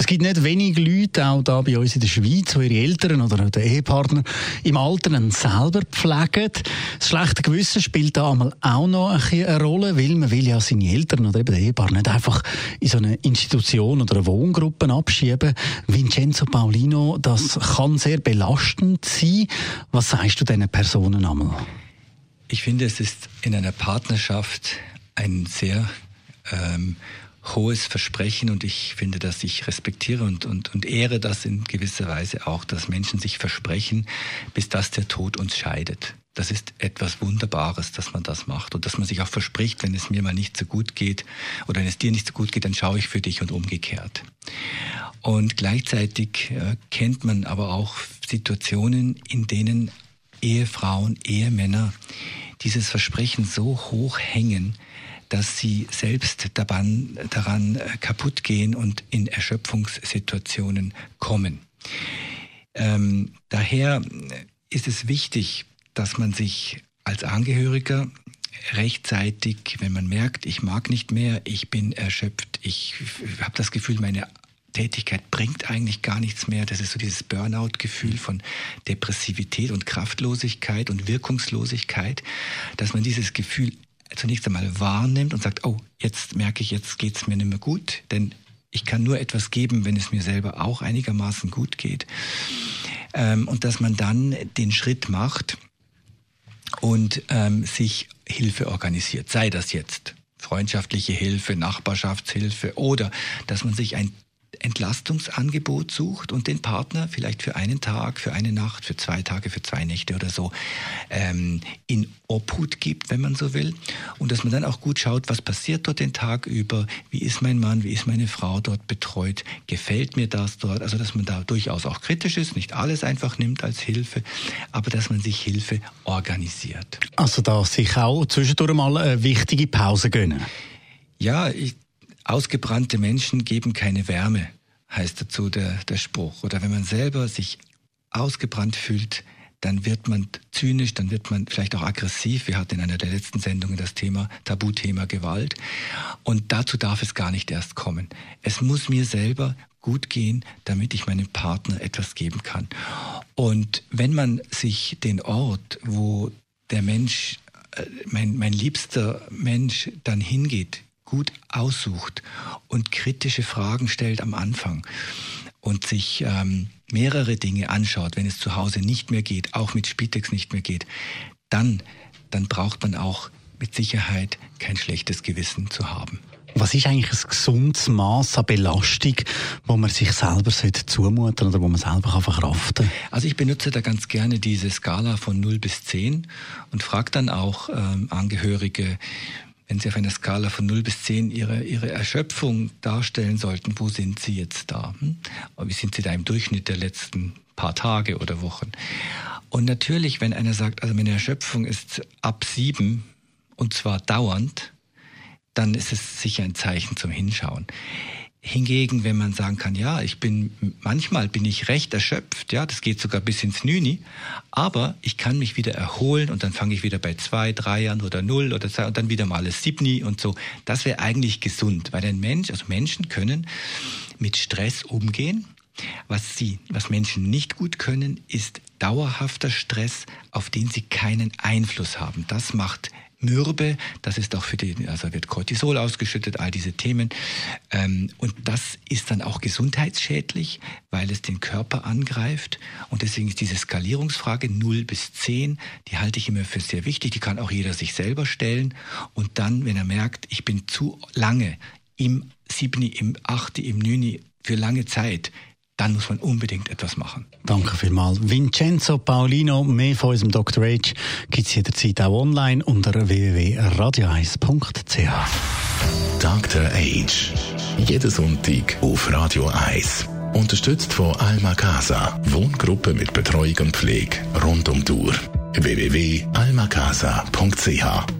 Es gibt nicht wenige Leute, auch da bei uns in der Schweiz, die ihre Eltern oder den Ehepartner im Alter selber pflegen. Das schlechte Gewissen spielt da einmal auch noch eine Rolle, weil man will ja seine Eltern oder eben den Ehepartner nicht einfach in so eine Institution oder eine Wohngruppe abschieben. Vincenzo Paulino, das kann sehr belastend sein. Was sagst du diesen Personen einmal? Ich finde, es ist in einer Partnerschaft ein sehr ähm, hohes Versprechen und ich finde, dass ich respektiere und, und, und ehre das in gewisser Weise auch, dass Menschen sich versprechen, bis dass der Tod uns scheidet. Das ist etwas Wunderbares, dass man das macht und dass man sich auch verspricht, wenn es mir mal nicht so gut geht oder wenn es dir nicht so gut geht, dann schaue ich für dich und umgekehrt. Und gleichzeitig äh, kennt man aber auch Situationen, in denen Ehefrauen, Ehemänner dieses Versprechen so hoch hängen, dass sie selbst daran, daran äh, kaputt gehen und in Erschöpfungssituationen kommen. Ähm, daher ist es wichtig, dass man sich als Angehöriger rechtzeitig, wenn man merkt, ich mag nicht mehr, ich bin erschöpft, ich habe das Gefühl, meine Tätigkeit bringt eigentlich gar nichts mehr. Das ist so dieses Burnout-Gefühl von Depressivität und Kraftlosigkeit und Wirkungslosigkeit, dass man dieses Gefühl zunächst einmal wahrnimmt und sagt, oh, jetzt merke ich, jetzt geht es mir nicht mehr gut, denn ich kann nur etwas geben, wenn es mir selber auch einigermaßen gut geht. Ähm, und dass man dann den Schritt macht und ähm, sich Hilfe organisiert. Sei das jetzt freundschaftliche Hilfe, Nachbarschaftshilfe oder dass man sich ein Entlastungsangebot sucht und den Partner vielleicht für einen Tag, für eine Nacht, für zwei Tage, für zwei Nächte oder so ähm, in Obhut gibt, wenn man so will. Und dass man dann auch gut schaut, was passiert dort den Tag über, wie ist mein Mann, wie ist meine Frau dort betreut, gefällt mir das dort. Also dass man da durchaus auch kritisch ist, nicht alles einfach nimmt als Hilfe, aber dass man sich Hilfe organisiert. Also da sich auch zwischendurch mal eine wichtige Pause gönnen. Ja, ich, Ausgebrannte Menschen geben keine Wärme, heißt dazu der, der Spruch. Oder wenn man selber sich ausgebrannt fühlt, dann wird man zynisch, dann wird man vielleicht auch aggressiv. Wir hatten in einer der letzten Sendungen das Thema, Tabuthema Gewalt. Und dazu darf es gar nicht erst kommen. Es muss mir selber gut gehen, damit ich meinem Partner etwas geben kann. Und wenn man sich den Ort, wo der Mensch, äh, mein, mein liebster Mensch dann hingeht, gut aussucht und kritische Fragen stellt am Anfang und sich ähm, mehrere Dinge anschaut, wenn es zu Hause nicht mehr geht, auch mit Spitex nicht mehr geht, dann, dann braucht man auch mit Sicherheit kein schlechtes Gewissen zu haben. Was ist eigentlich ein gesundes Maß an Belastung, wo man sich selber zumuten oder wo man selber kann verkraften kann? Also ich benutze da ganz gerne diese Skala von 0 bis 10 und frage dann auch ähm, Angehörige, wenn Sie auf einer Skala von 0 bis 10 Ihre, Ihre Erschöpfung darstellen sollten, wo sind Sie jetzt da? Hm? Wie sind Sie da im Durchschnitt der letzten paar Tage oder Wochen? Und natürlich, wenn einer sagt, also meine Erschöpfung ist ab 7 und zwar dauernd, dann ist es sicher ein Zeichen zum Hinschauen. Hingegen, wenn man sagen kann, ja, ich bin, manchmal bin ich recht erschöpft, ja, das geht sogar bis ins Nüni, aber ich kann mich wieder erholen und dann fange ich wieder bei zwei, drei an oder null oder zwei und dann wieder mal das Siebni und so. Das wäre eigentlich gesund, weil ein Mensch, also Menschen können mit Stress umgehen. Was sie, was Menschen nicht gut können, ist dauerhafter Stress, auf den sie keinen Einfluss haben. Das macht mürbe. Das ist auch für die, also wird Cortisol ausgeschüttet, all diese Themen. Ähm, und das ist dann auch gesundheitsschädlich, weil es den Körper angreift. Und deswegen ist diese Skalierungsfrage 0 bis 10, die halte ich immer für sehr wichtig. Die kann auch jeder sich selber stellen. Und dann, wenn er merkt, ich bin zu lange im Siebni, im Achte, im Nüni, für lange Zeit, dann muss man unbedingt etwas machen. Danke vielmals. Vincenzo Paulino, mehr von unserem Dr. H gibt es jederzeit auch online unter www.radio1.ch. Dr. H. Jeden Sonntag auf Radio 1. Unterstützt von Alma Casa. Wohngruppe mit Betreuung und Pflege rund um die Uhr. www.almacasa.ch